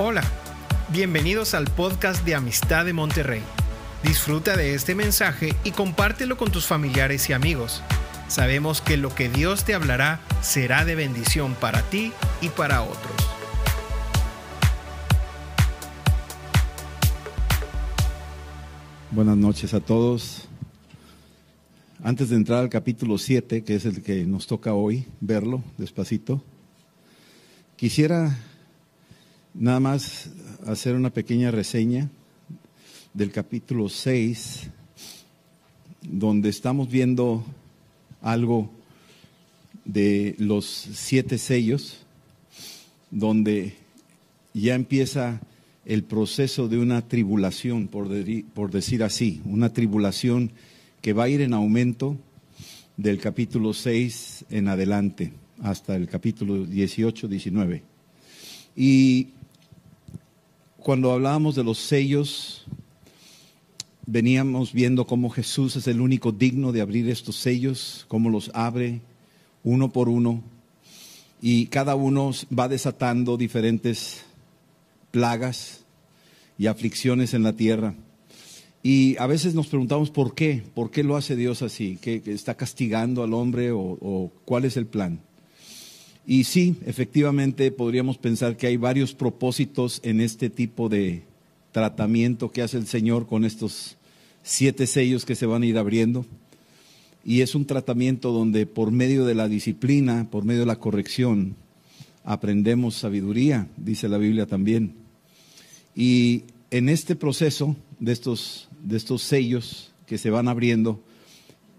Hola, bienvenidos al podcast de Amistad de Monterrey. Disfruta de este mensaje y compártelo con tus familiares y amigos. Sabemos que lo que Dios te hablará será de bendición para ti y para otros. Buenas noches a todos. Antes de entrar al capítulo 7, que es el que nos toca hoy verlo despacito, quisiera nada más hacer una pequeña reseña del capítulo 6, donde estamos viendo algo de los siete sellos, donde ya empieza el proceso de una tribulación, por, por decir así, una tribulación que va a ir en aumento del capítulo 6 en adelante hasta el capítulo 18, 19. Y cuando hablábamos de los sellos, veníamos viendo cómo Jesús es el único digno de abrir estos sellos, cómo los abre uno por uno, y cada uno va desatando diferentes plagas y aflicciones en la tierra. Y a veces nos preguntamos por qué, por qué lo hace Dios así, que, está castigando al hombre o cuál es el plan. Y sí, efectivamente podríamos pensar que hay varios propósitos en este tipo de tratamiento que hace el Señor con estos siete sellos que se van a ir abriendo. Y es un tratamiento donde por medio de la disciplina, por medio de la corrección, aprendemos sabiduría, dice la Biblia también. Y en este proceso de estos, de estos sellos que se van abriendo,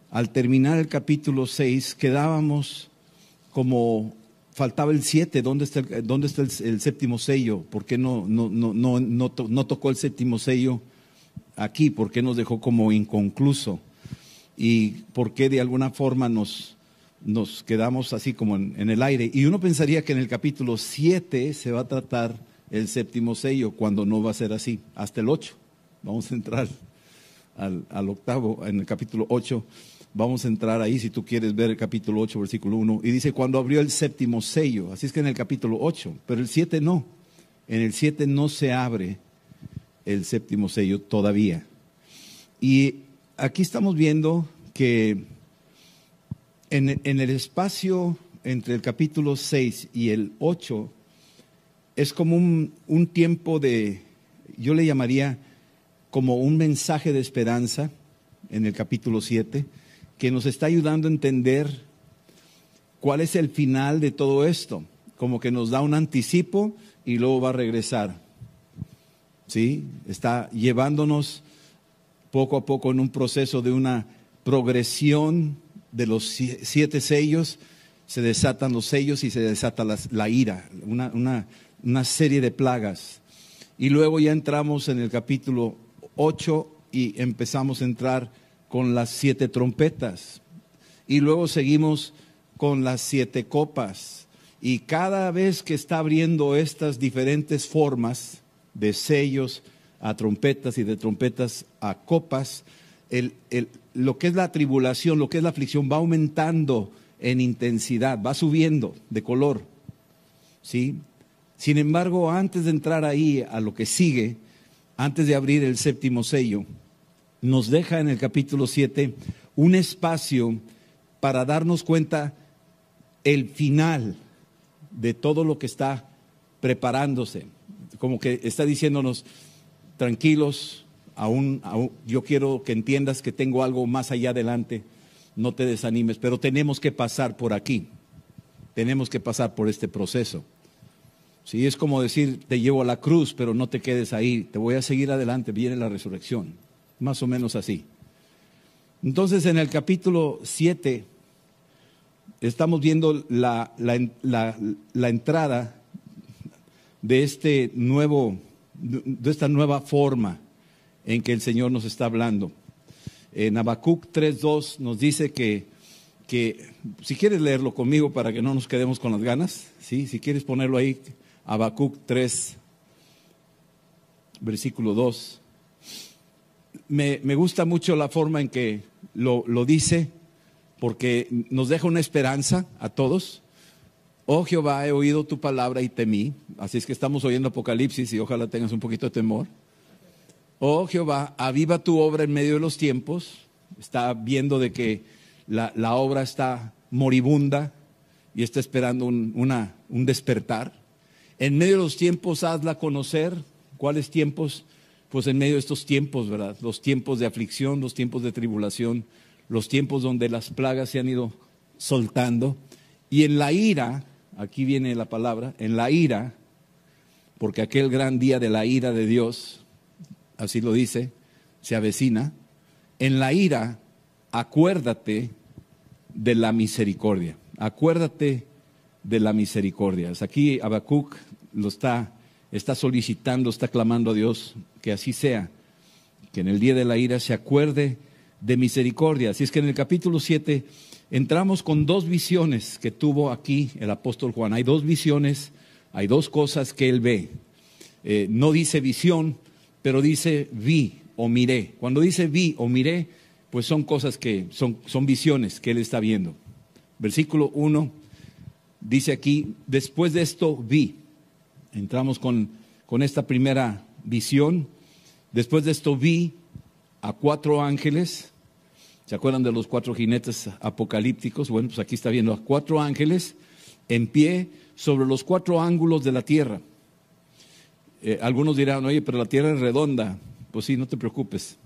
al terminar el capítulo 6, quedábamos como faltaba el 7, ¿dónde está, el, dónde está el, séptimo sello? ¿Por qué no, no, no, no, no, tocó el séptimo sello aquí? ¿Por qué nos dejó como inconcluso? ¿Y por qué de alguna forma nos, nos quedamos así como en, el aire? Y uno pensaría que en el capítulo 7 se va a tratar el séptimo sello, cuando no va a ser así, hasta el 8. Vamos a entrar al, al octavo, en el capítulo 8 Vamos a entrar ahí si tú quieres ver el capítulo 8, versículo 1. Y dice, cuando abrió el séptimo sello, así es que en el capítulo 8, pero el 7 no. En el 7 no se abre el séptimo sello todavía. Y aquí estamos viendo que en, el espacio entre el capítulo 6 y el 8 es como un, un tiempo de, yo le llamaría como un mensaje de esperanza en el capítulo 7 que nos está ayudando a entender cuál es el final de todo esto, como que nos da un anticipo y luego va a regresar. ¿Sí? Está llevándonos poco a poco en un proceso de una progresión de los siete sellos, se desatan los sellos y se desata la, ira, una, una serie de plagas. Y luego ya entramos en el capítulo 8 y empezamos a entrar con las siete trompetas. Y luego seguimos con las siete copas. Y cada vez que está abriendo estas diferentes formas de sellos a trompetas y de trompetas a copas, lo que es la tribulación, lo que es la aflicción va aumentando en intensidad, va subiendo de color. ¿sí? Sin embargo, antes de entrar ahí a lo que sigue, antes de abrir el séptimo sello, nos deja en el capítulo 7 un espacio para darnos cuenta el final de todo lo que está preparándose. Como que está diciéndonos, tranquilos, aún, yo quiero que entiendas que tengo algo más allá adelante, no te desanimes, pero tenemos que pasar por aquí, tenemos que pasar por este proceso. Si es como decir, te llevo a la cruz, pero no te quedes ahí, te voy a seguir adelante, viene la resurrección más o menos así. Entonces en el capítulo 7 estamos viendo la, entrada de, este nuevo, de esta nueva forma en que el Señor nos está hablando. En Habacuc 3.2 nos dice que, que, si quieres leerlo conmigo para que no nos quedemos con las ganas, ¿sí? si quieres ponerlo ahí, Habacuc 3, versículo 2 me, gusta mucho la forma en que lo, dice, porque nos deja una esperanza a todos. Oh Jehová, he oído tu palabra y temí. Así es que estamos oyendo Apocalipsis y ojalá tengas un poquito de temor. Oh Jehová, aviva tu obra en medio de los tiempos. Está viendo de que la, obra está moribunda y está esperando un, un despertar. En medio de los tiempos, hazla conocer. ¿Cuáles tiempos? Pues en medio de estos tiempos, ¿verdad? Los tiempos de aflicción, los tiempos de tribulación, los tiempos donde las plagas se han ido soltando. Y en la ira, aquí viene la palabra, en la ira, porque aquel gran día de la ira de Dios, así lo dice, se avecina, en la ira, acuérdate de la misericordia, acuérdate de la misericordia. Aquí Habacuc lo está, está solicitando, está clamando a Dios que así sea, que en el día de la ira se acuerde de misericordia. Así es que en el capítulo 7 entramos con dos visiones que tuvo aquí el apóstol Juan. Hay dos visiones, hay dos cosas que él ve. Eh, no dice visión, pero dice vi o miré. Cuando dice vi o miré, pues son cosas que son, son visiones que él está viendo. Versículo 1 dice aquí, después de esto vi. Entramos con, con esta primera visión. Después de esto vi a cuatro ángeles ¿Se acuerdan de los cuatro jinetes apocalípticos? Bueno, pues aquí está viendo a cuatro ángeles en pie sobre los cuatro ángulos de la tierra. Eh, algunos dirán, oye, pero la tierra es redonda. Pues sí, no te preocupes.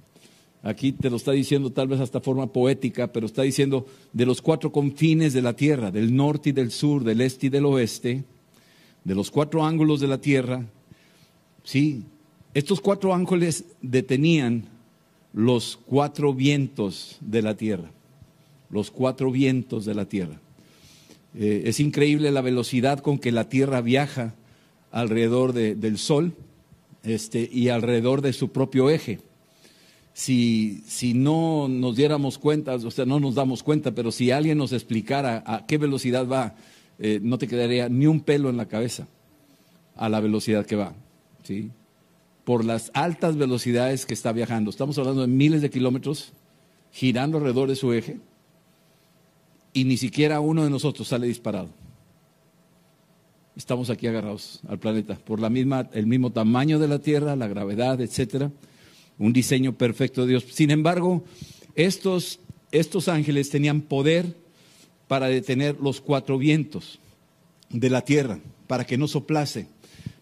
Aquí te lo está diciendo tal vez hasta forma poética, pero está diciendo de los cuatro confines de la tierra, del norte y del sur, del este y del oeste, de los cuatro ángulos de la tierra. Sí, estos cuatro ángeles detenían los cuatro vientos de la tierra, los cuatro vientos de la tierra. Eh, es increíble la velocidad con que la tierra viaja alrededor del Sol este, y alrededor de su propio eje. Si, si, no nos diéramos cuenta, o sea, no nos damos cuenta, pero si alguien nos explicara a qué velocidad va, eh, no te quedaría ni un pelo en la cabeza a la velocidad que va. ¿sí? por las altas velocidades que está viajando. Estamos hablando de miles de kilómetros girando alrededor de su eje y ni siquiera uno de nosotros sale disparado. Estamos aquí agarrados al planeta por la misma, el mismo tamaño de la Tierra, la gravedad, etcétera, un diseño perfecto de Dios. Sin embargo, estos, estos ángeles tenían poder para detener los cuatro vientos de la tierra, para que no soplase.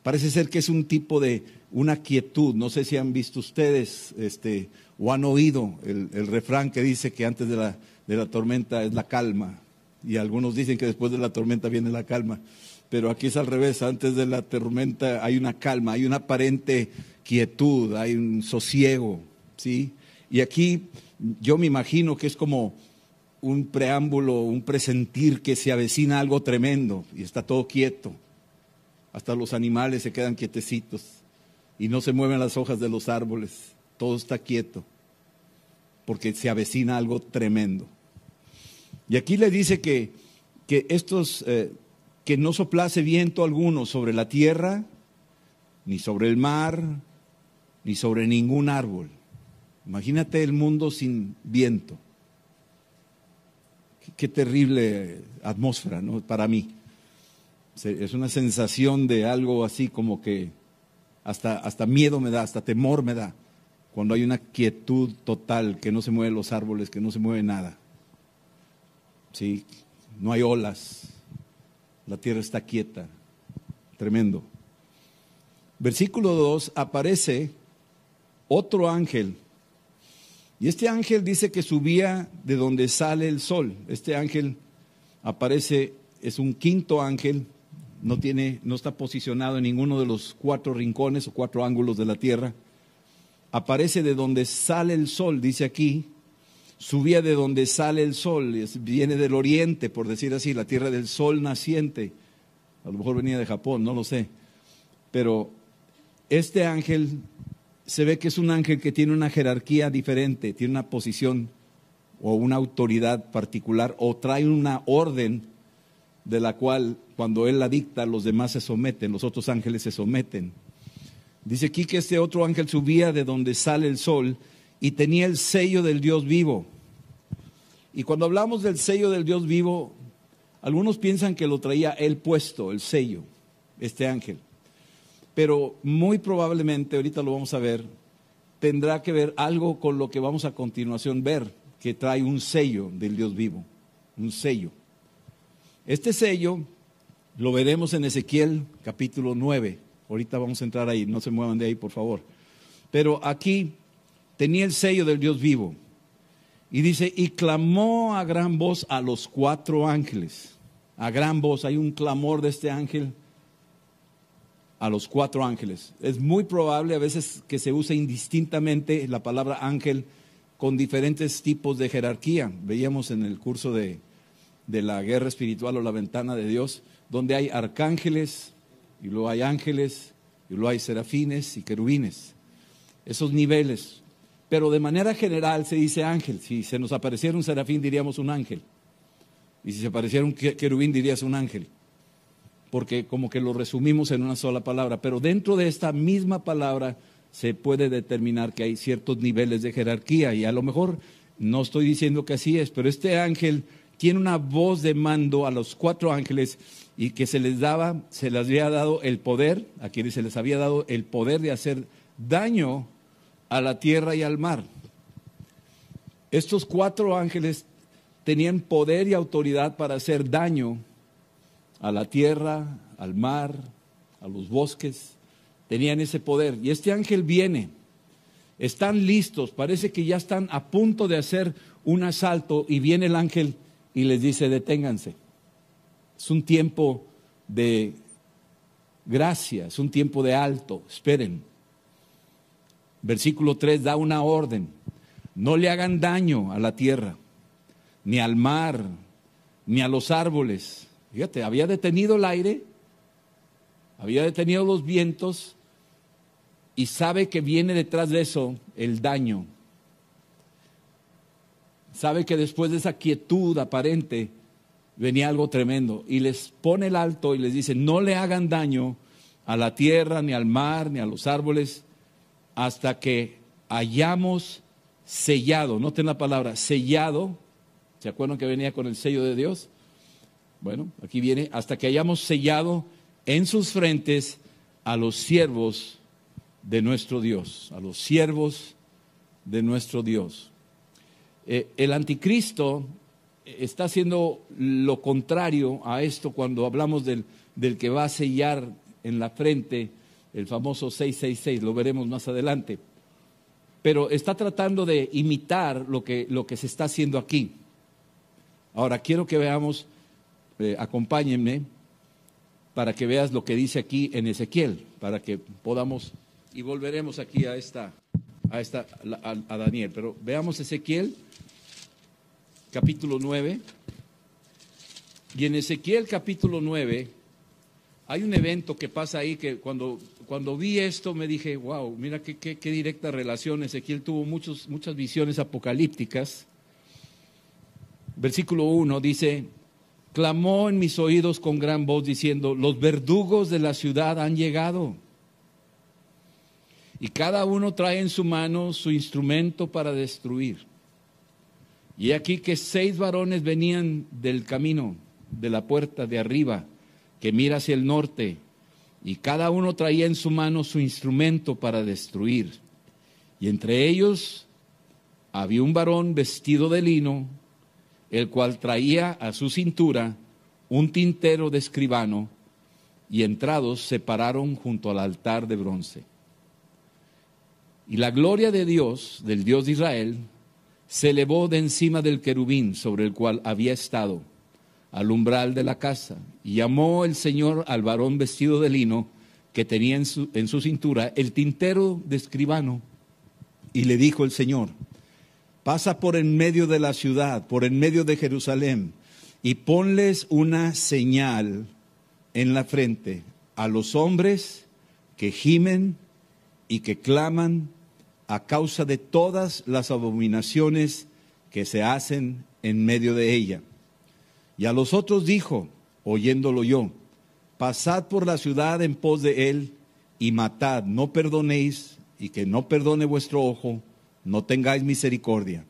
Parece ser que es un tipo de una quietud. No sé si han visto ustedes este, o han oído el, refrán que dice que antes de la, de la tormenta es la calma. Y algunos dicen que después de la tormenta viene la calma. Pero aquí es al revés, antes de la tormenta hay una calma, hay una aparente quietud, hay un sosiego, ¿sí? Y aquí yo me imagino que es como un preámbulo, un presentir que se avecina algo tremendo y está todo quieto. Hasta los animales se quedan quietecitos y no se mueven las hojas de los árboles, todo está quieto, porque se avecina algo tremendo. Y aquí le dice que, que estos, eh, que no soplase viento alguno sobre la tierra, ni sobre el mar, ni sobre ningún árbol. Imagínate el mundo sin viento. Qué, terrible atmósfera, ¿no? Para mí. Es una sensación de algo así como que hasta, hasta miedo me da, hasta temor me da, cuando hay una quietud total, que no se mueven los árboles, que no se mueve nada. ¿Sí? No hay olas, la tierra está quieta, tremendo. Versículo 2 aparece otro ángel. Y este ángel dice que subía de donde sale el sol. Este ángel aparece, es un quinto ángel, no, tiene, no está posicionado en ninguno de los cuatro rincones o cuatro ángulos de la tierra. Aparece de donde sale el sol, dice aquí, subía de donde sale el sol, viene del oriente, por decir así, la tierra del sol naciente. A lo mejor venía de Japón, no lo sé. Pero este ángel se ve que es un ángel que tiene una jerarquía diferente, tiene una posición o una autoridad particular o trae una orden de la cual cuando él la dicta los demás se someten, los otros ángeles se someten. Dice aquí que este otro ángel subía de donde sale el sol y tenía el sello del Dios vivo. Y cuando hablamos del sello del Dios vivo, Algunos piensan que lo traía él puesto, el sello, este ángel. Pero muy probablemente, ahorita lo vamos a ver, tendrá que ver algo con lo que vamos a continuación ver, que trae un sello del Dios vivo, un sello. Este sello lo veremos en Ezequiel capítulo 9. Ahorita vamos a entrar ahí, no se muevan de ahí, por favor. Pero aquí tenía el sello del Dios vivo. Y dice, y clamó a gran voz a los cuatro ángeles. A gran voz, hay un clamor de este ángel a los cuatro ángeles. Es muy probable a veces que se use indistintamente la palabra ángel con diferentes tipos de jerarquía. Veíamos en el curso de, de la guerra espiritual o la ventana de Dios, donde hay arcángeles, y luego hay ángeles, y luego hay serafines y querubines. Esos niveles. Pero de manera general se dice ángel. Si se nos apareciera un serafín diríamos un ángel. Y si se apareciera un querubín dirías un ángel porque como que lo resumimos en una sola palabra, pero dentro de esta misma palabra se puede determinar que hay ciertos niveles de jerarquía y a lo mejor no estoy diciendo que así es, pero este ángel tiene una voz de mando a los cuatro ángeles y que se les daba, se les había dado el poder, a quienes se les había dado el poder de hacer daño a la tierra y al mar. Estos cuatro ángeles tenían poder y autoridad para hacer daño a la tierra, al mar, a los bosques, tenían ese poder. Y este ángel viene, están listos, parece que ya están a punto de hacer un asalto y viene el ángel y les dice, deténganse. Es un tiempo de gracia, es un tiempo de alto, esperen. Versículo 3 da una orden, no le hagan daño a la tierra, ni al mar, ni a los árboles Fíjate, había detenido el aire, había detenido los vientos y sabe que viene detrás de eso el daño. Sabe que después de esa quietud aparente venía algo tremendo y les pone el alto y les dice, no le hagan daño a la tierra, ni al mar, ni a los árboles, hasta que hayamos sellado, noten la palabra, sellado, ¿se acuerdan que venía con el sello de Dios? Bueno, aquí viene, hasta que hayamos sellado en sus frentes a los siervos de nuestro Dios, a los siervos de nuestro Dios. Eh, el anticristo está haciendo lo contrario a esto cuando hablamos del, del que va a sellar en la frente el famoso 666, lo veremos más adelante. Pero está tratando de imitar lo que, lo que se está haciendo aquí. Ahora, quiero que veamos eh, acompáñenme para que veas lo que dice aquí en Ezequiel, para que podamos, y volveremos aquí a esta, a, esta, a, Daniel, pero veamos Ezequiel, capítulo 9, y en Ezequiel capítulo 9 hay un evento que pasa ahí que cuando, cuando vi esto me dije, wow, mira qué, qué, qué directa relación, Ezequiel tuvo muchos, muchas visiones apocalípticas. Versículo 1 dice, clamó en mis oídos con gran voz diciendo, los verdugos de la ciudad han llegado. Y cada uno trae en su mano su instrumento para destruir. Y aquí que seis varones venían del camino, de la puerta de arriba, que mira hacia el norte, y cada uno traía en su mano su instrumento para destruir. Y entre ellos había un varón vestido de lino, el cual traía a su cintura un tintero de escribano, y entrados se pararon junto al altar de bronce. Y la gloria de Dios, del Dios de Israel, se elevó de encima del querubín sobre el cual había estado, al umbral de la casa, y llamó el Señor al varón vestido de lino que tenía en su, en su cintura el tintero de escribano, y le dijo el Señor, pasa por en medio de la ciudad, por en medio de Jerusalén, y ponles una señal en la frente a los hombres que gimen y que claman a causa de todas las abominaciones que se hacen en medio de ella. Y a los otros dijo, oyéndolo yo, pasad por la ciudad en pos de él y matad, no perdonéis y que no perdone vuestro ojo no tengáis misericordia.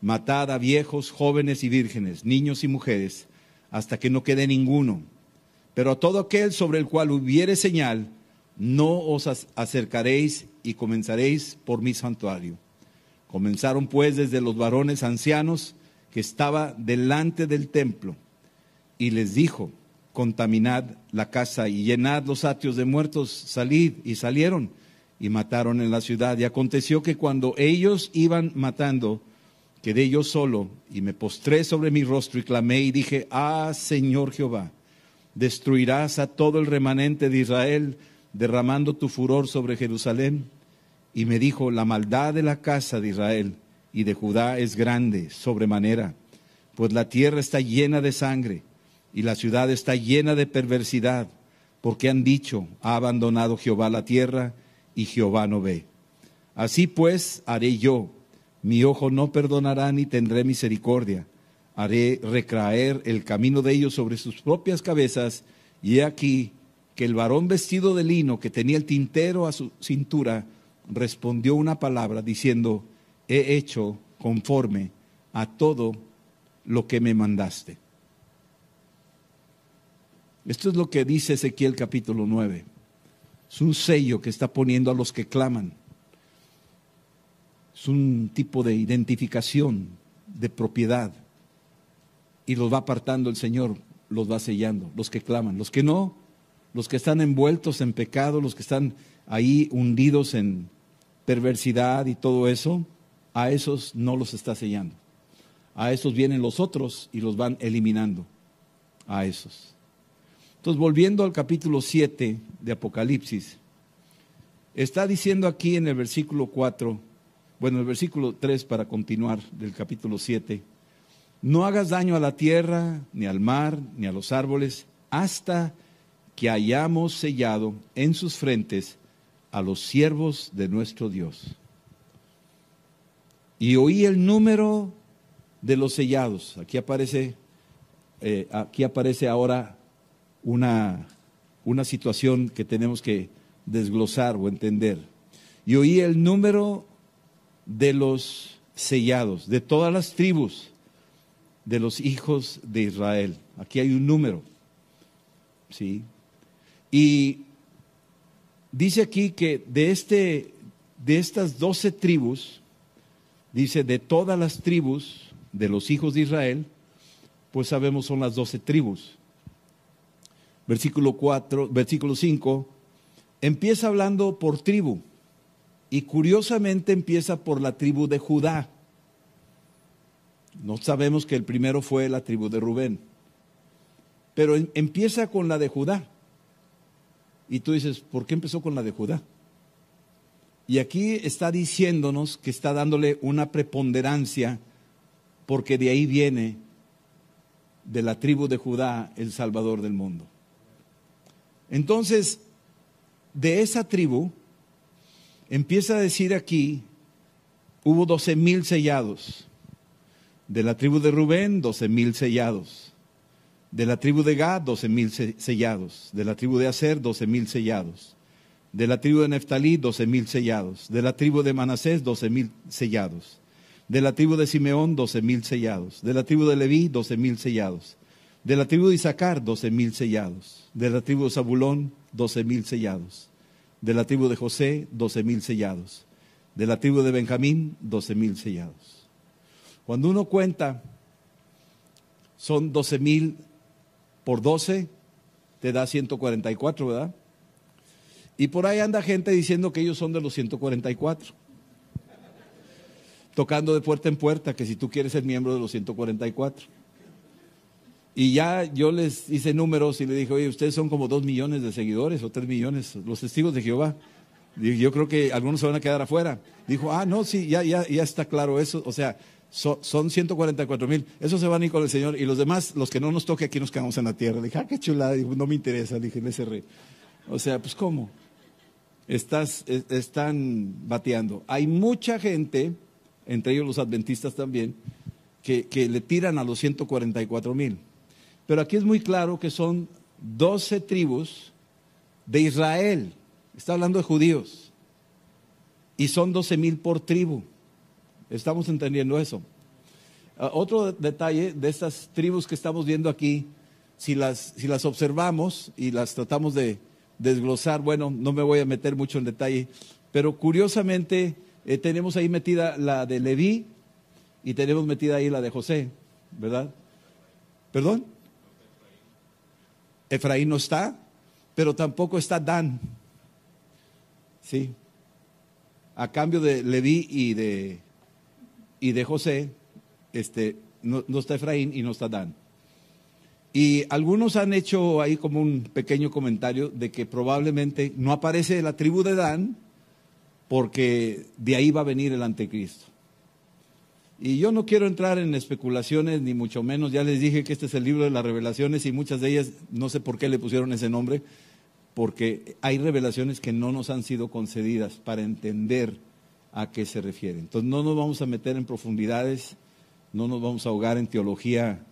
Matad a viejos, jóvenes y vírgenes, niños y mujeres, hasta que no quede ninguno. Pero a todo aquel sobre el cual hubiere señal, no os acercaréis y comenzaréis por mi santuario. Comenzaron pues desde los varones ancianos que estaba delante del templo, y les dijo, contaminad la casa y llenad los atrios de muertos, salid, y salieron y mataron en la ciudad. Y aconteció que cuando ellos iban matando, quedé yo solo y me postré sobre mi rostro y clamé y dije, ah, Señor Jehová, destruirás a todo el remanente de Israel, derramando tu furor sobre Jerusalén. Y me dijo, la maldad de la casa de Israel y de Judá es grande, sobremanera, pues la tierra está llena de sangre y la ciudad está llena de perversidad, porque han dicho, ha abandonado Jehová la tierra y Jehová no ve. Así pues haré yo, mi ojo no perdonará ni tendré misericordia. Haré recraer el camino de ellos sobre sus propias cabezas, y he aquí que el varón vestido de lino que tenía el tintero a su cintura respondió una palabra diciendo, he hecho conforme a todo lo que me mandaste. Esto es lo que dice Ezequiel capítulo 9. Es un sello que está poniendo a los que claman. Es un tipo de identificación, de propiedad. Y los va apartando el Señor, los va sellando, los que claman. Los que no, los que están envueltos en pecado, los que están ahí hundidos en perversidad y todo eso, a esos no los está sellando. A esos vienen los otros y los van eliminando. A esos. Entonces, volviendo al capítulo 7 de Apocalipsis, está diciendo aquí en el versículo 4, bueno, el versículo 3 para continuar del capítulo 7, no hagas daño a la tierra, ni al mar, ni a los árboles, hasta que hayamos sellado en sus frentes a los siervos de nuestro Dios. Y oí el número de los sellados. Aquí aparece, eh, aquí aparece ahora una, una situación que tenemos que desglosar o entender. Y oí el número de los sellados, de todas las tribus de los hijos de Israel. Aquí hay un número. ¿Sí? Y dice aquí que de, este, de estas doce tribus, dice de todas las tribus de los hijos de Israel, pues sabemos son las doce tribus versículo 4, versículo 5, empieza hablando por tribu y curiosamente empieza por la tribu de Judá. No sabemos que el primero fue la tribu de Rubén, pero em, empieza con la de Judá. Y tú dices, ¿por qué empezó con la de Judá? Y aquí está diciéndonos que está dándole una preponderancia porque de ahí viene de la tribu de Judá el Salvador del mundo. Entonces, de esa tribu, empieza a decir aquí, hubo doce mil sellados. De la tribu de Rubén, doce mil sellados. De la tribu de Gad, doce mil sellados. De la tribu de Aser, doce mil sellados. De la tribu de Neftalí, doce mil sellados. De la tribu de Manasés, doce mil sellados. De la tribu de Simeón, doce mil sellados. De la tribu de Leví, doce mil sellados de la tribu de Isaacar, doce mil sellados. De la tribu de Zabulón, doce mil sellados. De la tribu de José, doce mil sellados. De la tribu de Benjamín, doce mil sellados. Cuando uno cuenta, son doce mil por doce, te da 144, ¿verdad? Y por ahí anda gente diciendo que ellos son de los 144. Tocando de puerta en puerta, que si tú quieres ser miembro de los 144. Y ya yo les hice números y le dije, oye, ustedes son como dos millones de seguidores o tres millones, los testigos de Jehová. yo creo que algunos se van a quedar afuera. Dijo, ah, no, sí, ya, ya, ya está claro eso. O sea, son 144 mil. Esos se van a ir con el Señor. Y los demás, los que no nos toque, aquí nos quedamos en la tierra. Le dije, ah, qué chulada. no me interesa. Dije, le cerré. O sea, pues, ¿cómo? Estás, están bateando. Hay mucha gente, entre ellos los adventistas también, que, que le tiran a los 144 mil. Pero aquí es muy claro que son doce tribus de Israel. Está hablando de judíos. Y son doce mil por tribu. Estamos entendiendo eso. Ah, otro detalle de estas tribus que estamos viendo aquí, si las, si las observamos y las tratamos de desglosar, bueno, no me voy a meter mucho en detalle, pero curiosamente eh, tenemos ahí metida la de Leví y tenemos metida ahí la de José, ¿verdad? ¿Perdón? Efraín no está, pero tampoco está Dan. Sí. A cambio de Leví y de, y de José, este, no, está Efraín y no está Dan. Y algunos han hecho ahí como un pequeño comentario de que probablemente no aparece la tribu de Dan porque de ahí va a venir el anticristo. Y yo no quiero entrar en especulaciones, ni mucho menos, ya les dije que este es el libro de las revelaciones y muchas de ellas, no sé por qué le pusieron ese nombre, porque hay revelaciones que no nos han sido concedidas para entender a qué se refiere. Entonces no nos vamos a meter en profundidades, no nos vamos a ahogar en teología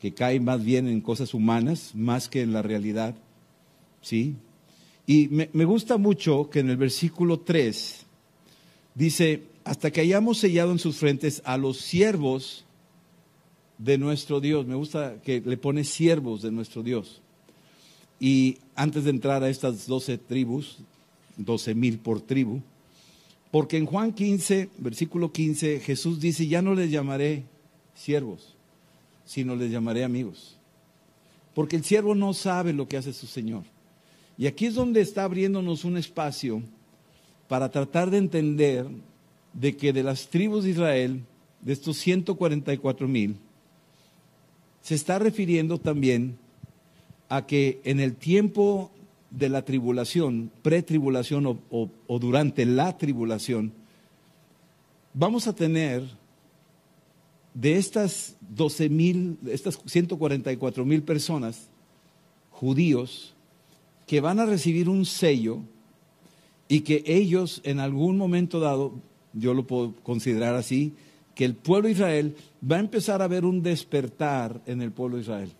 que cae más bien en cosas humanas, más que en la realidad. ¿Sí? Y me, me gusta mucho que en el versículo 3 dice, hasta que hayamos sellado en sus frentes a los siervos de nuestro Dios. Me gusta que le pone siervos de nuestro Dios. Y antes de entrar a estas doce tribus, doce mil por tribu, porque en Juan 15, versículo 15, Jesús dice, ya no les llamaré siervos, sino les llamaré amigos. Porque el siervo no sabe lo que hace su Señor. Y aquí es donde está abriéndonos un espacio para tratar de entender de que de las tribus de Israel, de estos 144 mil, se está refiriendo también a que en el tiempo de la tribulación, pretribulación o, o, durante la tribulación, vamos a tener de estas 12 mil, estas 144 mil personas, judíos, que van a recibir un sello y que ellos en algún momento dado yo lo puedo considerar así, que el pueblo de Israel va a empezar a ver un despertar en el pueblo de Israel.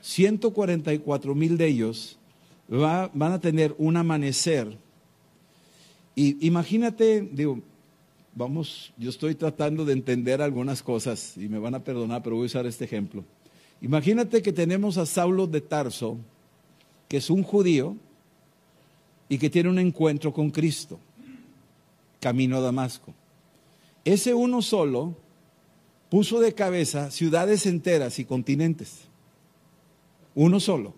144 mil de ellos van a tener un amanecer. Y imagínate, digo, vamos, yo estoy tratando de entender algunas cosas y me van a perdonar, pero voy a usar este ejemplo. Imagínate que tenemos a Saulo de Tarso, que es un judío y que tiene un encuentro con Cristo camino a Damasco. Ese uno solo puso de cabeza ciudades enteras y continentes. Uno solo.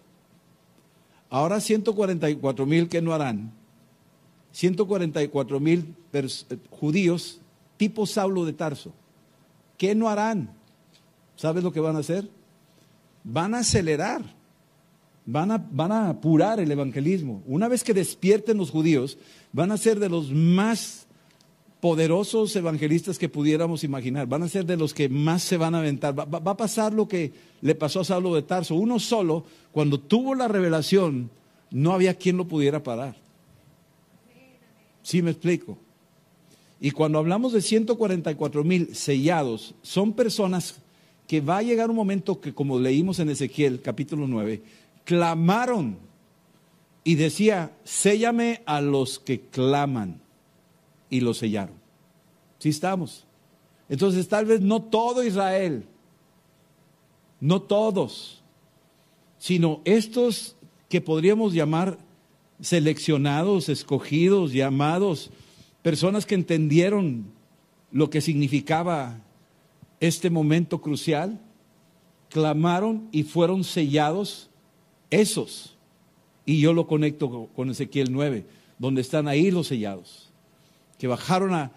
Ahora 144 mil que no harán. 144 mil eh, judíos tipo Saulo de Tarso. ¿Qué no harán? ¿Sabes lo que van a hacer? Van a acelerar, van a, van a apurar el evangelismo. Una vez que despierten los judíos, van a ser de los más poderosos evangelistas que pudiéramos imaginar. Van a ser de los que más se van a aventar. Va, a pasar lo que le pasó a Saulo de Tarso. Uno solo, cuando tuvo la revelación, no había quien lo pudiera parar. ¿Sí me explico? Y cuando hablamos de 144 mil sellados, son personas que va a llegar un momento que, como leímos en Ezequiel capítulo 9, clamaron y decía, séllame a los que claman y lo sellaron. Sí estamos. Entonces tal vez no todo Israel, no todos, sino estos que podríamos llamar seleccionados, escogidos, llamados, personas que entendieron lo que significaba este momento crucial, clamaron y fueron sellados esos. Y yo lo conecto con Ezequiel 9, donde están ahí los sellados que bajaron a,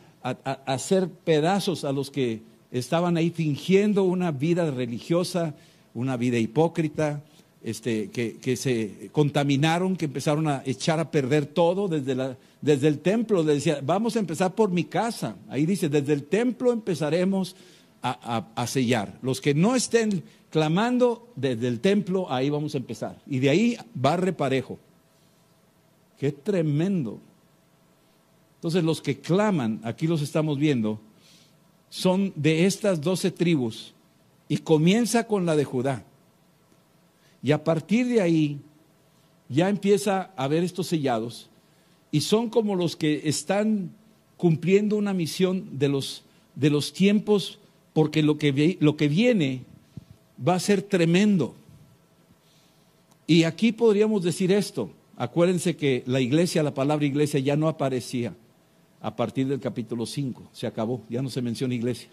hacer pedazos a los que estaban ahí fingiendo una vida religiosa, una vida hipócrita, este, que, se contaminaron, que empezaron a echar a perder todo desde, la, desde el templo. Le decía, vamos a empezar por mi casa. Ahí dice, desde el templo empezaremos a, a, sellar. Los que no estén clamando desde el templo, ahí vamos a empezar. Y de ahí va reparejo. Qué tremendo. Entonces los que claman, aquí los estamos viendo, son de estas doce tribus y comienza con la de Judá. Y a partir de ahí ya empieza a ver estos sellados y son como los que están cumpliendo una misión de los, de los tiempos porque lo que, lo que viene va a ser tremendo. Y aquí podríamos decir esto. Acuérdense que la iglesia, la palabra iglesia ya no aparecía a partir del capítulo 5. Se acabó, ya no se menciona iglesia.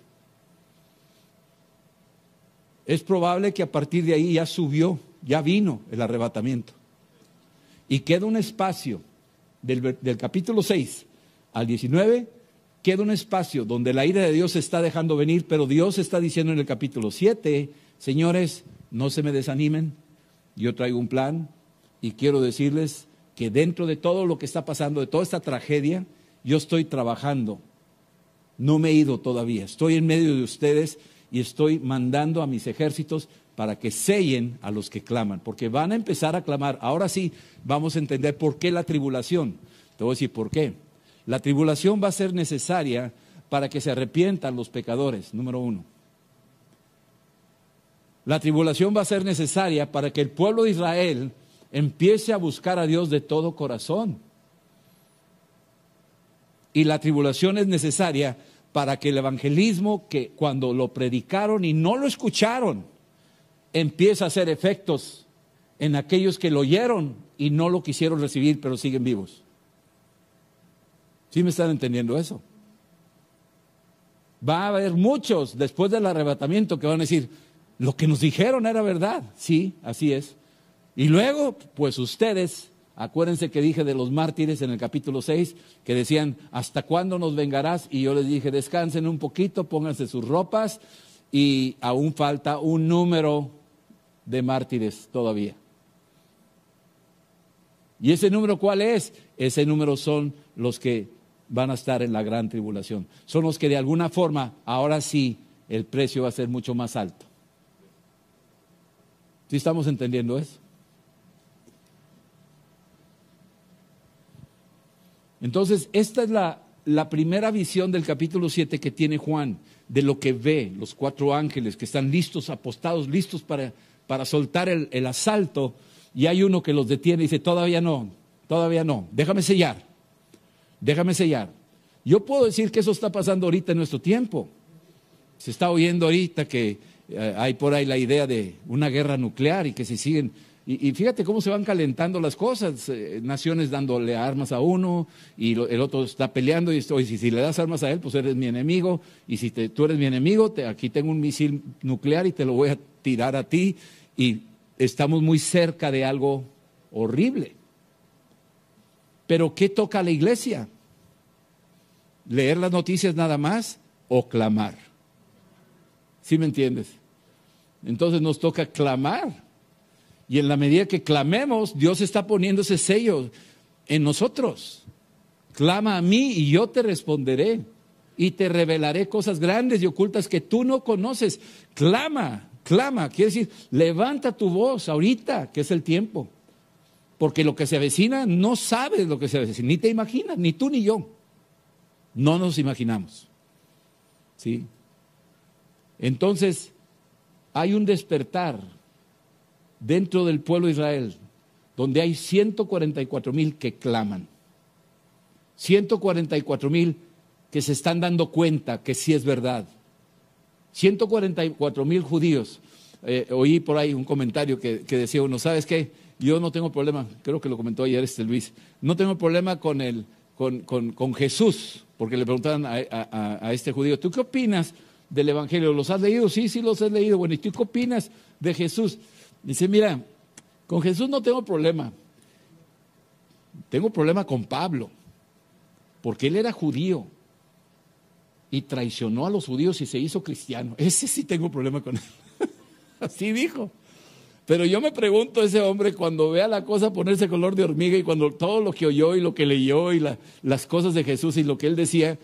Es probable que a partir de ahí ya subió, ya vino el arrebatamiento. Y queda un espacio del, del capítulo 6 al 19, queda un espacio donde la ira de Dios se está dejando venir, pero Dios está diciendo en el capítulo 7, señores, no se me desanimen, yo traigo un plan y quiero decirles que dentro de todo lo que está pasando, de toda esta tragedia, yo estoy trabajando. No me he ido todavía, estoy en medio de ustedes y estoy mandando a mis ejércitos para que sellen a los que claman, porque van a empezar a clamar. Ahora sí, vamos a entender por qué la tribulación. Te voy a decir por qué. La tribulación va a ser necesaria para que se arrepientan los pecadores, número uno. La tribulación va a ser necesaria para que el pueblo de Israel empiece a buscar a Dios de todo corazón. Y la tribulación es necesaria para que el evangelismo, que cuando lo predicaron y no lo escucharon, empiece a hacer efectos en aquellos que lo oyeron y no lo quisieron recibir, pero siguen vivos. ¿Sí me están entendiendo eso? Va a haber muchos después del arrebatamiento que van a decir, lo que nos dijeron era verdad. Sí, así es. Y luego, pues ustedes, acuérdense que dije de los mártires en el capítulo 6, que decían, ¿hasta cuándo nos vengarás? Y yo les dije, descansen un poquito, pónganse sus ropas y aún falta un número de mártires todavía. ¿Y ese número cuál es? Ese número son los que van a estar en la gran tribulación. Son los que de alguna forma, ahora sí, el precio va a ser mucho más alto. ¿Sí estamos entendiendo eso? Entonces, esta es la, primera visión del capítulo 7 que tiene Juan, de lo que ve los cuatro ángeles que están listos, apostados, listos para, para soltar el, el asalto, y hay uno que los detiene y dice, todavía no, todavía no, déjame sellar. Déjame sellar. Yo puedo decir que eso está pasando ahorita en nuestro tiempo. Se está oyendo ahorita que eh, hay por ahí la idea de una guerra nuclear y que se siguen... Y, fíjate cómo se van calentando las cosas, eh, naciones dándole armas a uno y el otro está peleando y estoy, si, le das armas a él, pues eres mi enemigo y si tú eres mi enemigo, aquí tengo un misil nuclear y te lo voy a tirar a ti y estamos muy cerca de algo horrible. Pero ¿qué toca a la iglesia? ¿Leer las noticias nada más o clamar? ¿Sí me entiendes? Entonces nos toca clamar. Y en la medida que clamemos, Dios está poniendo ese sello en nosotros. Clama a mí y yo te responderé. Y te revelaré cosas grandes y ocultas que tú no conoces. Clama, clama. Quiere decir, levanta tu voz ahorita, que es el tiempo. Porque lo que se avecina no sabes lo que se avecina, ni te imaginas, ni tú ni yo. No nos imaginamos. ¿Sí? Entonces, hay un despertar dentro del pueblo de Israel, donde hay 144 mil que claman. 144 mil que se están dando cuenta que sí es verdad. 144 mil judíos. Eh, oí por ahí un comentario que, que decía uno, ¿sabes qué? Yo no tengo problema, creo que lo comentó ayer este Luis, no tengo problema con, el, con, con, Jesús, porque le preguntaban a, este judío, ¿tú qué opinas del Evangelio? ¿Los has leído? Sí, sí, los has leído. Bueno, ¿y tú qué opinas de Jesús? Dice, mira, con Jesús no tengo problema. Tengo problema con Pablo, porque él era judío y traicionó a los judíos y se hizo cristiano. Ese sí tengo problema con él. Así dijo. Pero yo me pregunto ese hombre cuando vea la cosa ponerse color de hormiga y cuando todo lo que oyó y lo que leyó y las cosas de Jesús y lo que él decía,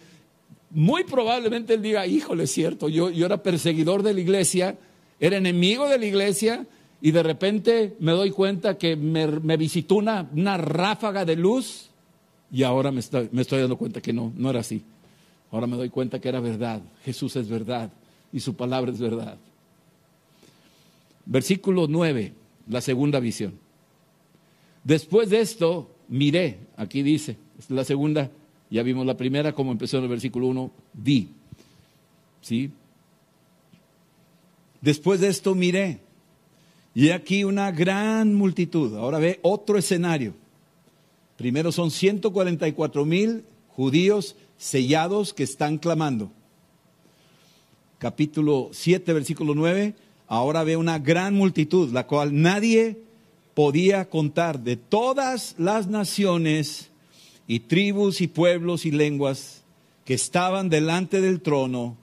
muy probablemente él diga, híjole, es cierto, yo, yo era perseguidor de la iglesia, era enemigo de la iglesia y de repente me doy cuenta que me, visitó una, una, ráfaga de luz y ahora me estoy, me estoy dando cuenta que no, no era así. Ahora me doy cuenta que era verdad, Jesús es verdad y su palabra es verdad. Versículo 9, la segunda visión. Después de esto, miré, aquí dice, es la segunda, ya vimos la primera, como empezó en el versículo 1, vi. ¿Sí? Después de esto miré, y aquí una gran multitud. Ahora ve otro escenario. Primero son 144 mil judíos sellados que están clamando. Capítulo 7, versículo 9. Ahora ve una gran multitud, la cual nadie podía contar de todas las naciones y tribus y pueblos y lenguas que estaban delante del trono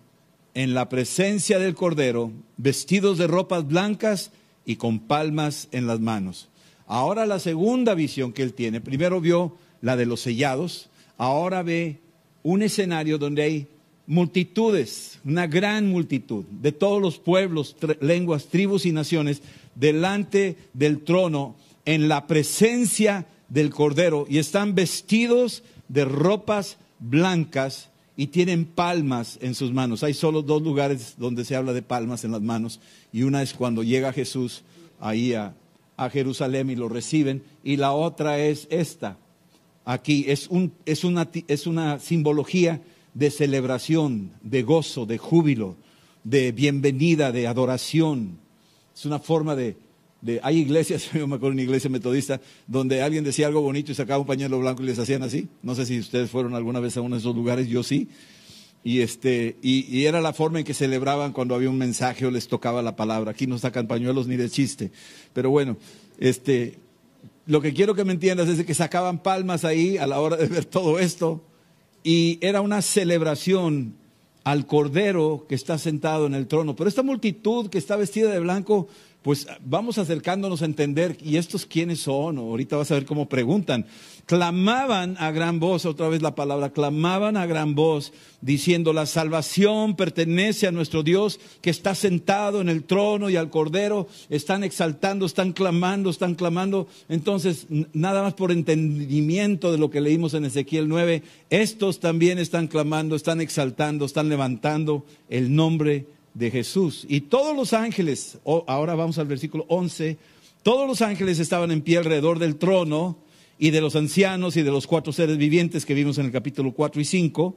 en la presencia del Cordero, vestidos de ropas blancas y con palmas en las manos. Ahora la segunda visión que él tiene, primero vio la de los sellados, ahora ve un escenario donde hay multitudes, una gran multitud de todos los pueblos, lenguas, tribus y naciones delante del trono en la presencia del Cordero y están vestidos de ropas blancas y tienen palmas en sus manos. Hay solo dos lugares donde se habla de palmas en las manos y una es cuando llega Jesús ahí a, Jerusalén y lo reciben y la otra es esta. Aquí es, es, una, es una simbología de celebración, de gozo, de júbilo, de bienvenida, de adoración. Es una forma de, hay iglesias, yo me acuerdo una iglesia metodista, donde alguien decía algo bonito y sacaba un pañuelo blanco y les hacían así. No sé si ustedes fueron alguna vez a uno de esos lugares, yo sí. Y, este, y, era la forma en que celebraban cuando había un mensaje o les tocaba la palabra. Aquí no sacan pañuelos ni de chiste. Pero bueno, este, lo que quiero que me entiendas es que sacaban palmas ahí a la hora de ver todo esto. Y era una celebración al Cordero que está sentado en el trono. Pero esta multitud que está vestida de blanco pues vamos acercándonos a entender, ¿y estos quiénes son? ahorita vas a ver cómo preguntan. Clamaban a gran voz, otra vez la palabra, clamaban a gran voz, diciendo, la salvación pertenece a nuestro Dios que está sentado en el trono y al Cordero, están exaltando, están clamando, están clamando. Entonces, nada más por entendimiento de lo que leímos en Ezequiel 9, estos también están clamando, están exaltando, están levantando el nombre de Jesús. Y todos los ángeles, ahora vamos al versículo 11, todos los ángeles estaban en pie alrededor del trono y de los ancianos y de los cuatro seres vivientes que vimos en el capítulo 4 y 5,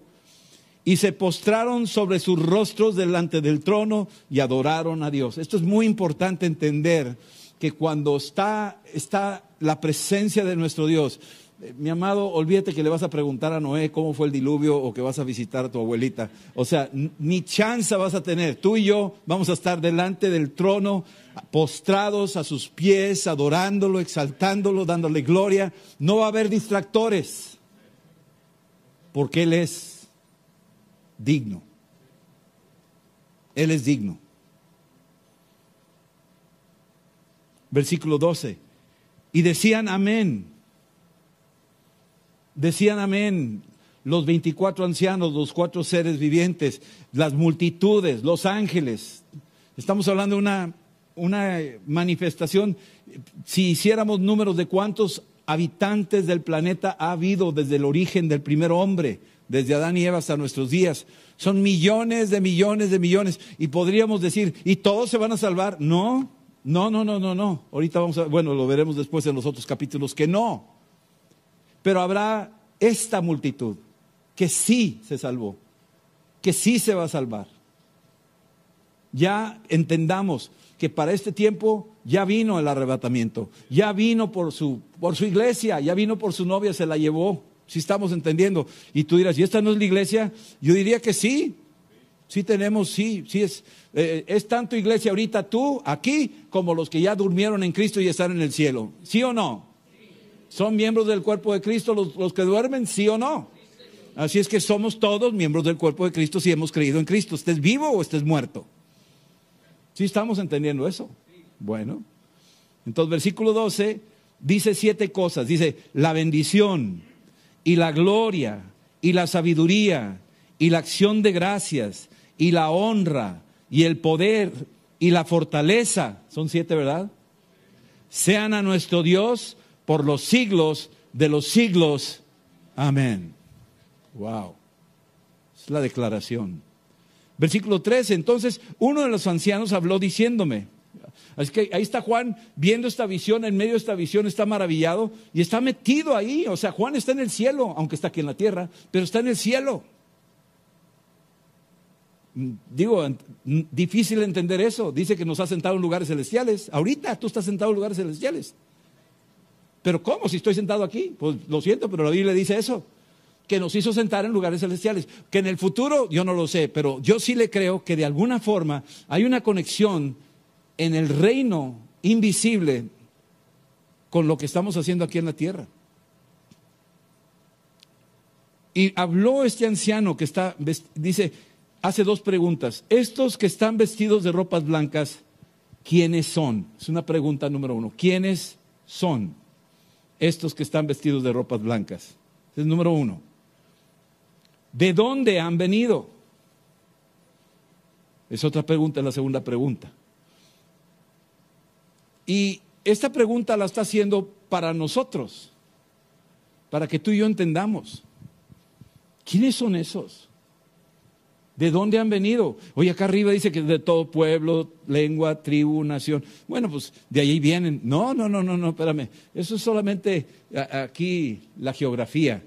y se postraron sobre sus rostros delante del trono y adoraron a Dios. Esto es muy importante entender que cuando está, está la presencia de nuestro Dios, mi amado, olvídate que le vas a preguntar a Noé cómo fue el diluvio o que vas a visitar a tu abuelita. O sea, ni chance vas a tener. Tú y yo vamos a estar delante del trono, postrados a sus pies, adorándolo, exaltándolo, dándole gloria. No va a haber distractores, porque Él es digno. Él es digno. Versículo 12. Y decían amén Decían amén los 24 ancianos, los cuatro seres vivientes, las multitudes, los ángeles. Estamos hablando de una, una manifestación, si hiciéramos números de cuántos habitantes del planeta ha habido desde el origen del primer hombre, desde Adán y Eva hasta nuestros días. Son millones de millones de millones. Y podríamos decir, ¿y todos se van a salvar? No, no, no, no, no, no. Ahorita vamos a, bueno, lo veremos después en los otros capítulos que no. Pero habrá esta multitud que sí se salvó, que sí se va a salvar. Ya entendamos que para este tiempo ya vino el arrebatamiento, ya vino por su, por su iglesia, ya vino por su novia, se la llevó. Si estamos entendiendo. Y tú dirás, ¿y esta no es la iglesia? Yo diría que sí. Sí tenemos, sí, sí es, eh, es tanto iglesia ahorita tú, aquí, como los que ya durmieron en Cristo y están en el cielo. ¿Sí o no? ¿Son miembros del cuerpo de Cristo los, que duermen? ¿Sí o no? Así es que somos todos miembros del cuerpo de Cristo si hemos creído en Cristo. ¿Estés vivo o estés muerto? ¿Sí estamos entendiendo eso? Bueno. Entonces, versículo 12 dice siete cosas. Dice, la bendición y la gloria y la sabiduría y la acción de gracias y la honra y el poder y la fortaleza, son siete, ¿verdad? Sean a nuestro Dios por los siglos de los siglos. Amén. Wow. Es la declaración. Versículo 13. Entonces, uno de los ancianos habló diciéndome. Así que ahí está Juan viendo esta visión, en medio de esta visión está maravillado y está metido ahí. O sea, Juan está en el cielo, aunque está aquí en la tierra, pero está en el cielo. digo, difícil entender eso. Dice que nos ha sentado en lugares celestiales. Ahorita tú estás sentado en lugares celestiales. Pero ¿cómo si estoy sentado aquí? Pues lo siento, pero la Biblia dice eso. Que nos hizo sentar en lugares celestiales. Que en el futuro, yo no lo sé, pero yo sí le creo que de alguna forma hay una conexión en el reino invisible con lo que estamos haciendo aquí en la tierra. Y habló este anciano que está, dice, hace dos preguntas. Estos que están vestidos de ropas blancas, ¿quiénes son? Es una pregunta número uno. ¿Quiénes son estos que están vestidos de ropas blancas? Es número uno. ¿De dónde han venido? Es otra pregunta, la segunda pregunta. Y esta pregunta la está haciendo para nosotros, para que tú y yo entendamos. ¿Quiénes son esos? ¿De dónde han venido? Oye, acá arriba dice que de todo pueblo, lengua, tribu, nación. Bueno, pues de ahí vienen. No, no, no, no, no, espérame. Eso es solamente aquí la geografía.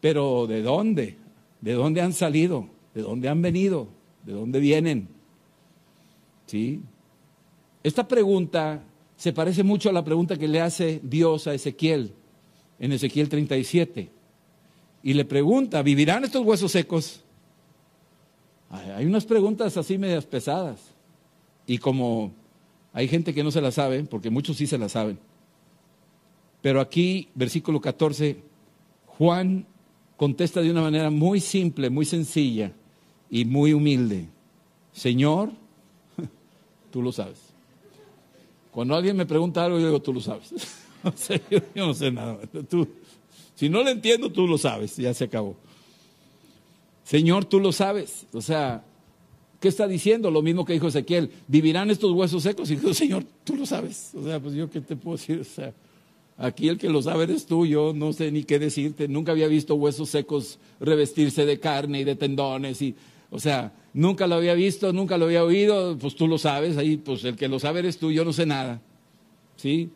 Pero ¿de dónde? ¿De dónde han salido? ¿De dónde han venido? ¿De dónde vienen? ¿Sí? Esta pregunta se parece mucho a la pregunta que le hace Dios a Ezequiel en Ezequiel 37. Y le pregunta, ¿vivirán estos huesos secos? Hay unas preguntas así medias pesadas. Y como hay gente que no se las sabe, porque muchos sí se las saben. Pero aquí, versículo 14, Juan contesta de una manera muy simple, muy sencilla y muy humilde. Señor, tú lo sabes. Cuando alguien me pregunta algo, yo digo, tú lo sabes. yo no sé nada. Tú, si no lo entiendo, tú lo sabes. Ya se acabó. Señor, tú lo sabes. O sea, ¿qué está diciendo? Lo mismo que dijo Ezequiel. ¿Vivirán estos huesos secos? Y dijo, Señor, tú lo sabes. O sea, pues yo qué te puedo decir. O sea, aquí el que lo sabe eres tú. Yo no sé ni qué decirte. Nunca había visto huesos secos revestirse de carne y de tendones. Y, o sea, nunca lo había visto, nunca lo había oído. Pues tú lo sabes. Ahí, pues el que lo sabe eres tú. Yo no sé nada. ¿Sí?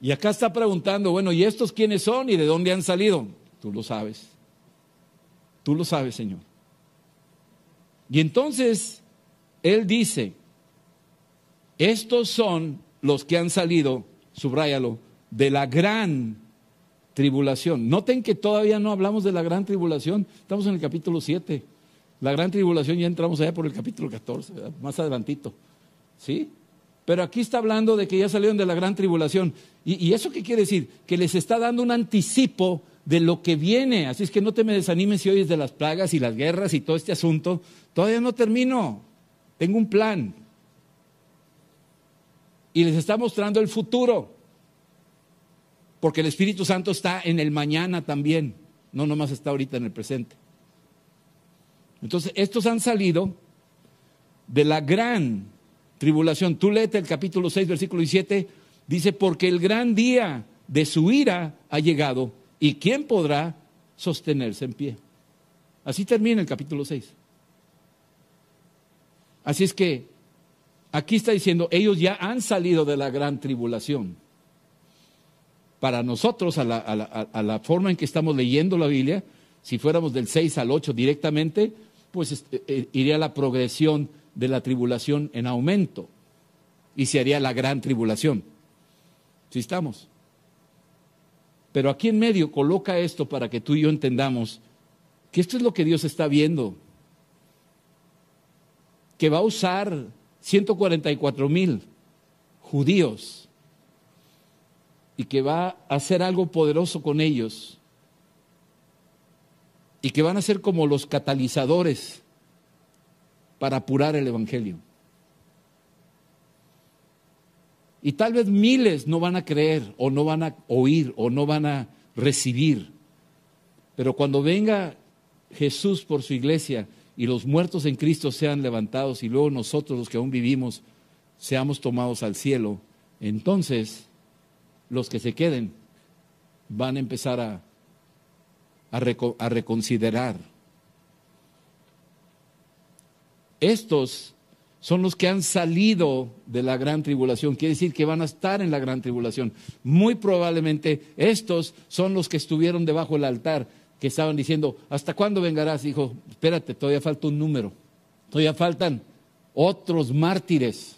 Y acá está preguntando, bueno, ¿y estos quiénes son y de dónde han salido? Tú lo sabes. Tú lo sabes, Señor. Y entonces Él dice, estos son los que han salido, subráyalo, de la gran tribulación. Noten que todavía no hablamos de la gran tribulación, estamos en el capítulo 7. La gran tribulación ya entramos allá por el capítulo 14, más adelantito. ¿Sí? Pero aquí está hablando de que ya salieron de la gran tribulación. ¿Y, ¿Y, eso qué quiere decir? Que les está dando un anticipo de lo que viene. Así es que no te me desanimes si oyes de las plagas y las guerras y todo este asunto. Todavía no termino. Tengo un plan. Y les está mostrando el futuro. Porque el Espíritu Santo está en el mañana también. No nomás está ahorita en el presente. Entonces, estos han salido de la gran tribulación. Tú léete el capítulo 6, versículo 17. Dice, porque el gran día de su ira ha llegado ¿Y quién podrá sostenerse en pie? Así termina el capítulo 6. Así es que aquí está diciendo, ellos ya han salido de la gran tribulación. Para nosotros, a la, forma en que estamos leyendo la Biblia, si fuéramos del 6 al 8 directamente, pues este, eh, iría la progresión de la tribulación en aumento y se haría la gran tribulación. ¿Sí estamos? Pero aquí en medio coloca esto para que tú y yo entendamos que esto es lo que Dios está viendo. Que va a usar 144 mil judíos y que va a hacer algo poderoso con ellos y que van a ser como los catalizadores para apurar el Evangelio. Y tal vez miles no van a creer o no van a oír o no van a recibir. Pero cuando venga Jesús por su iglesia y los muertos en Cristo sean levantados y luego nosotros los que aún vivimos seamos tomados al cielo, entonces los que se queden van a empezar a, a, reconsiderar. Estos son los que han salido de la gran tribulación. Quiere decir que van a estar en la gran tribulación. Muy probablemente estos son los que estuvieron debajo del altar, que estaban diciendo, ¿hasta cuándo vengarás? Dijo, espérate, todavía falta un número. Todavía faltan otros mártires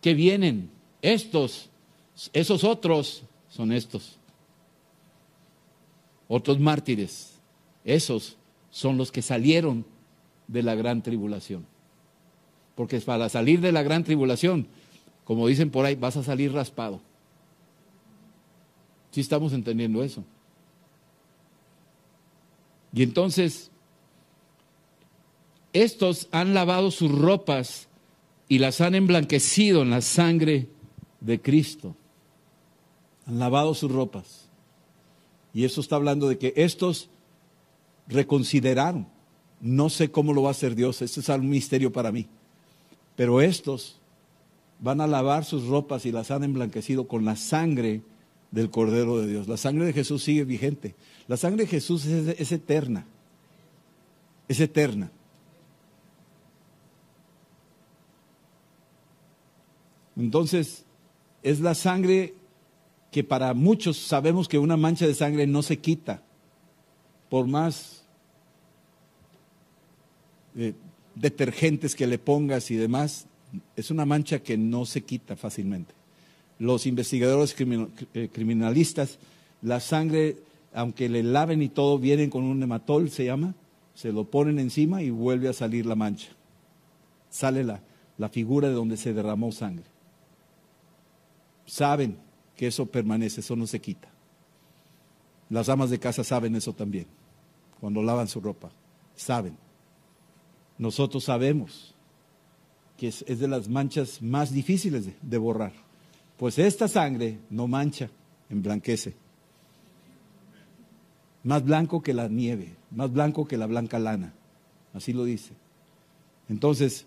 que vienen. Estos, esos otros son estos. Otros mártires. Esos son los que salieron de la gran tribulación. Porque para salir de la gran tribulación, como dicen por ahí, vas a salir raspado. Si estamos entendiendo eso. Y entonces, estos han lavado sus ropas y las han emblanquecido en la sangre de Cristo. Han lavado sus ropas. Y eso está hablando de que estos reconsideraron. No sé cómo lo va a hacer Dios, este es un misterio para mí. Pero estos van a lavar sus ropas y las han emblanquecido con la sangre del Cordero de Dios. La sangre de Jesús sigue vigente. La sangre de Jesús es, eterna. Es eterna. Entonces, es la sangre que para muchos sabemos que una mancha de sangre no se quita, por más eh, detergentes que le pongas y demás, es una mancha que no se quita fácilmente. Los investigadores eh, criminalistas, la sangre, aunque le laven y todo, vienen con un hematol, se llama, se lo ponen encima y vuelve a salir la mancha. Sale la, la figura de donde se derramó sangre saben que eso permanece, eso no se quita. Las amas de casa saben eso también, cuando lavan su ropa, saben. Nosotros sabemos que es, de las manchas más difíciles de, de borrar, pues esta sangre no mancha, emblanquece. Más blanco que la nieve, más blanco que la blanca lana, así lo dice. Entonces,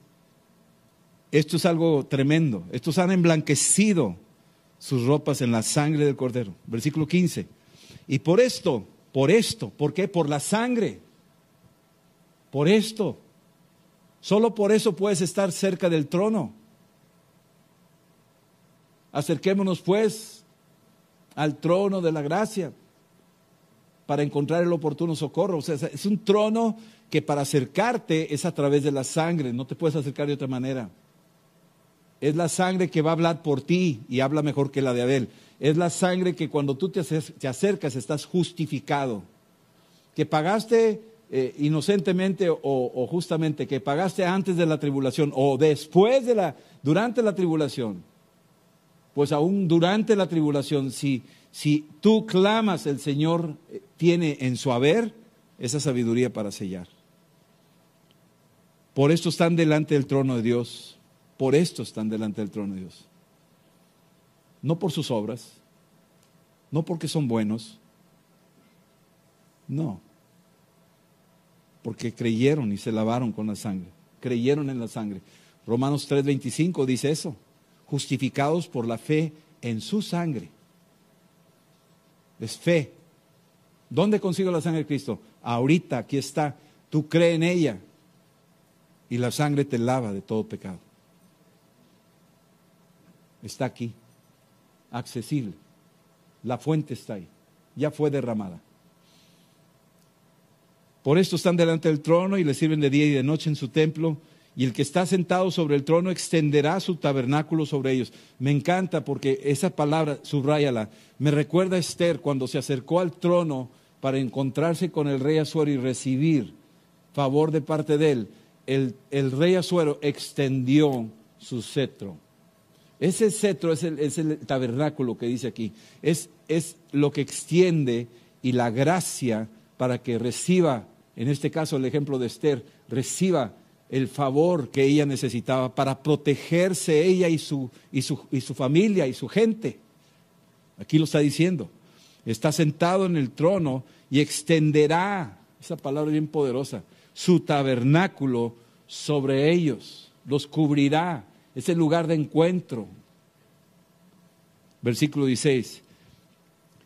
esto es algo tremendo, estos han emblanquecido sus ropas en la sangre del cordero. Versículo 15. Y por esto, por esto, ¿por qué? Por la sangre. Por esto. Solo por eso puedes estar cerca del trono. Acerquémonos pues al trono de la gracia para encontrar el oportuno socorro. O sea, es un trono que para acercarte es a través de la sangre, no te puedes acercar de otra manera. Es la sangre que va a hablar por ti y habla mejor que la de Abel. Es la sangre que cuando tú te acercas estás justificado. Que pagaste eh, inocentemente o, justamente, que pagaste antes de la tribulación o después de la, durante la tribulación. Pues aún durante la tribulación, si, si tú clamas, el Señor tiene en su haber esa sabiduría para sellar. Por esto están delante del trono de Dios por esto están delante del trono de Dios. No por sus obras, no porque son buenos, no, porque creyeron y se lavaron con la sangre, creyeron en la sangre. Romanos 3:25 dice eso, justificados por la fe en su sangre. Es fe. ¿Dónde consigo la sangre de Cristo? Ahorita, aquí está. Tú crees en ella y la sangre te lava de todo pecado está aquí, accesible. La fuente está ahí, ya fue derramada. Por esto están delante del trono y le sirven de día y de noche en su templo. Y el que está sentado sobre el trono extenderá su tabernáculo sobre ellos. Me encanta porque esa palabra, subrayala, me recuerda a Esther cuando se acercó al trono para encontrarse con el rey Azuero y recibir favor de parte de él. El, rey Azuero extendió su cetro ese cetro es el, tabernáculo que dice aquí. Es, es lo que extiende y la gracia para que reciba, en este caso el ejemplo de Esther, reciba el favor que ella necesitaba para protegerse ella y su, y su, y su familia y su gente. Aquí lo está diciendo. Está sentado en el trono y extenderá, esa palabra bien poderosa, su tabernáculo sobre ellos, los cubrirá es el lugar de encuentro. Versículo 16.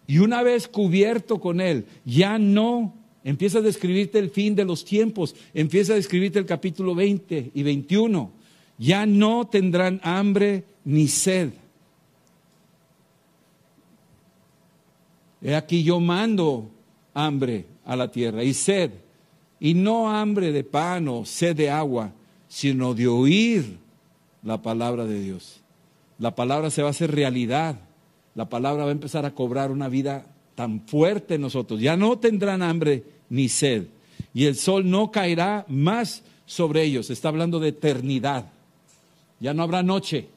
Y una vez cubierto con él, ya no empieza a describirte el fin de los tiempos, empieza a describirte el capítulo 20 y 21. Ya no tendrán hambre ni sed. He aquí yo mando hambre a la tierra y sed Y no hambre de pan o sed de agua, sino de oír la palabra de Dios. La palabra se va a hacer realidad. La palabra va a empezar a cobrar una vida tan fuerte en nosotros. Ya no tendrán hambre ni sed. Y el sol no caerá más sobre ellos. Está hablando de eternidad. Ya no habrá noche.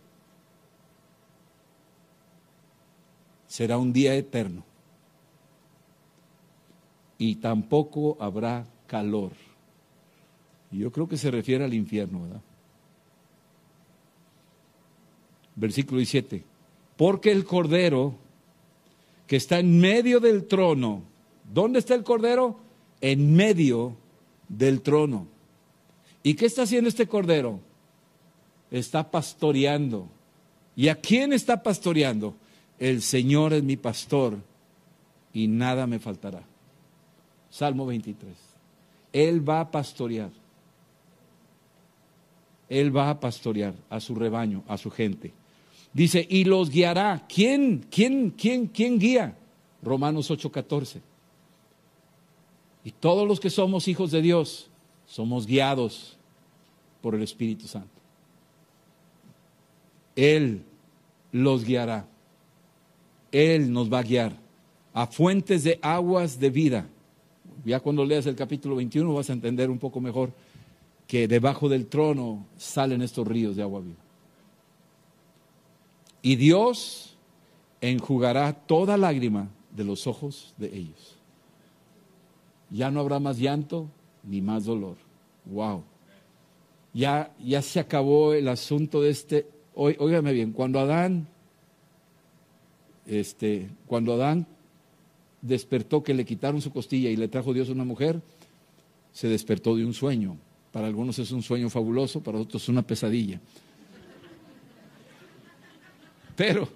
Será un día eterno. Y tampoco habrá calor. Yo creo que se refiere al infierno, ¿verdad? Versículo 17. Porque el Cordero que está en medio del trono, ¿dónde está el Cordero? En medio del trono. ¿Y qué está haciendo este Cordero? Está pastoreando. ¿Y a quién está pastoreando? El Señor es mi pastor y nada me faltará. Salmo 23. Él va a pastorear. Él va a pastorear a su rebaño, a su gente. Dice, y los guiará. ¿Quién, quién, quién, quién guía? Romanos 8:14. Y todos los que somos hijos de Dios somos guiados por el Espíritu Santo. Él los guiará. Él nos va a guiar a fuentes de aguas de vida. Ya cuando leas el capítulo 21 vas a entender un poco mejor que debajo del trono salen estos ríos de agua viva. Y Dios enjugará toda lágrima de los ojos de ellos. Ya no habrá más llanto ni más dolor. Wow. Ya, ya se acabó el asunto de este. Óigame bien, cuando Adán, este, cuando Adán despertó que le quitaron su costilla y le trajo Dios una mujer, se despertó de un sueño. Para algunos es un sueño fabuloso, para otros es una pesadilla. Pero,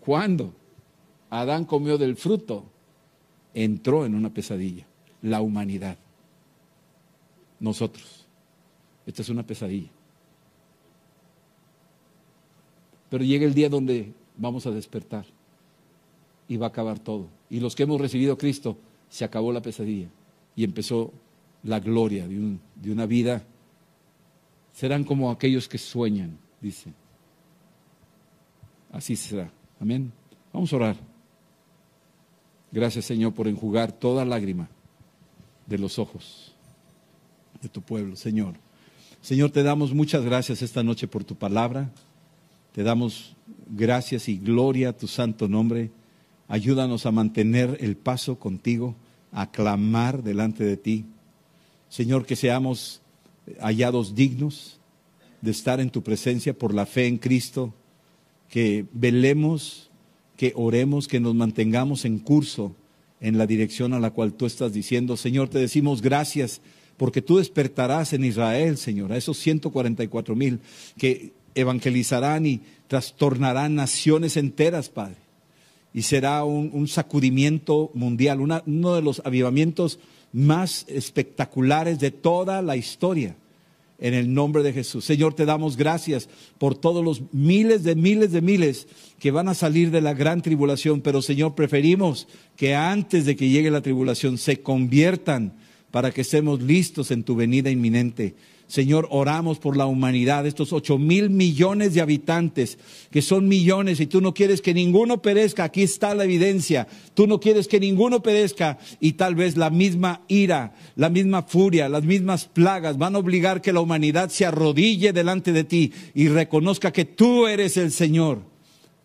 cuando Adán comió del fruto, entró en una pesadilla, la humanidad, nosotros. Esta es una pesadilla. Pero llega el día donde vamos a despertar y va a acabar todo. Y los que hemos recibido a Cristo, se acabó la pesadilla y empezó la gloria de, de una vida. Serán como aquellos que sueñan, dice. Así será. Amén. Vamos a orar. Gracias Señor por enjugar toda lágrima de los ojos de tu pueblo, Señor. Señor, te damos muchas gracias esta noche por tu palabra. Te damos gracias y gloria a tu santo nombre. Ayúdanos a mantener el paso contigo, a clamar delante de ti. Señor, que seamos hallados dignos de estar en tu presencia por la fe en Cristo que velemos, que oremos, que nos mantengamos en curso en la dirección a la cual tú estás diciendo. Señor, te decimos gracias porque tú despertarás en Israel, Señor, a esos 144 mil que evangelizarán y trastornarán naciones enteras, Padre. Y será un, sacudimiento mundial, uno de los avivamientos más espectaculares de toda la historia en el nombre de Jesús. Señor, te damos gracias por todos los miles de miles de miles que van a salir de la gran tribulación, pero Señor, preferimos que antes de que llegue la tribulación se conviertan para que estemos listos en tu venida inminente. Señor, oramos por la humanidad, estos ocho mil millones de habitantes, que son millones, y tú no quieres que ninguno perezca, aquí está la evidencia, tú no quieres que ninguno perezca, y tal vez la misma ira, la misma furia, las mismas plagas van a obligar que la humanidad se arrodille delante de ti y reconozca que tú eres el Señor,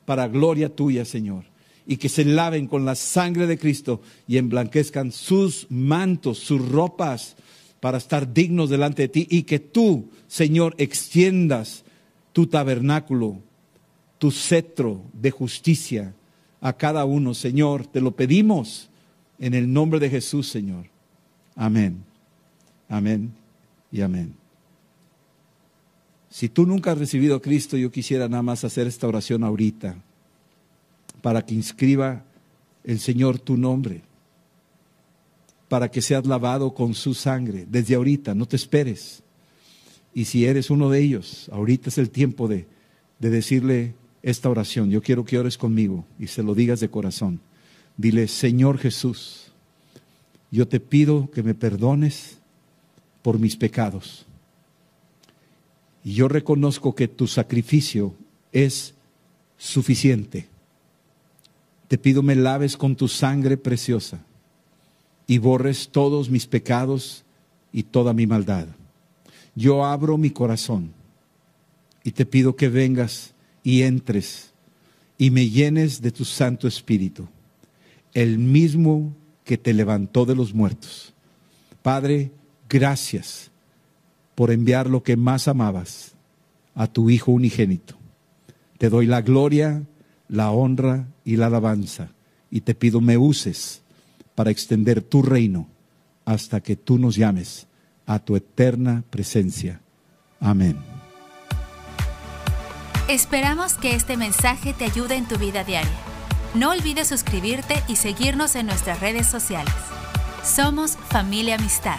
para gloria tuya, Señor y que se laven con la sangre de Cristo y emblanquezcan sus mantos, sus ropas, para estar dignos delante de ti y que tú, Señor, extiendas tu tabernáculo, tu cetro de justicia a cada uno, Señor. Te lo pedimos en el nombre de Jesús, Señor. Amén. Amén y amén. Si tú nunca has recibido a Cristo, yo quisiera nada más hacer esta oración ahorita para que inscriba el Señor tu nombre para que seas lavado con su sangre. Desde ahorita, no te esperes. Y si eres uno de ellos, ahorita es el tiempo de, de decirle esta oración. Yo quiero que ores conmigo y se lo digas de corazón. Dile, Señor Jesús, yo te pido que me perdones por mis pecados. Y yo reconozco que tu sacrificio es suficiente. Te pido me laves con tu sangre preciosa y borres todos mis pecados y toda mi maldad. Yo abro mi corazón y te pido que vengas y entres y me llenes de tu Santo Espíritu, el mismo que te levantó de los muertos. Padre, gracias por enviar lo que más amabas a tu Hijo unigénito. Te doy la gloria, la honra y la alabanza y te pido me uses para extender tu reino hasta que tú nos llames a tu eterna presencia. Amén. Esperamos que este mensaje te ayude en tu vida diaria. No olvides suscribirte y seguirnos en nuestras redes sociales. Somos familia amistad.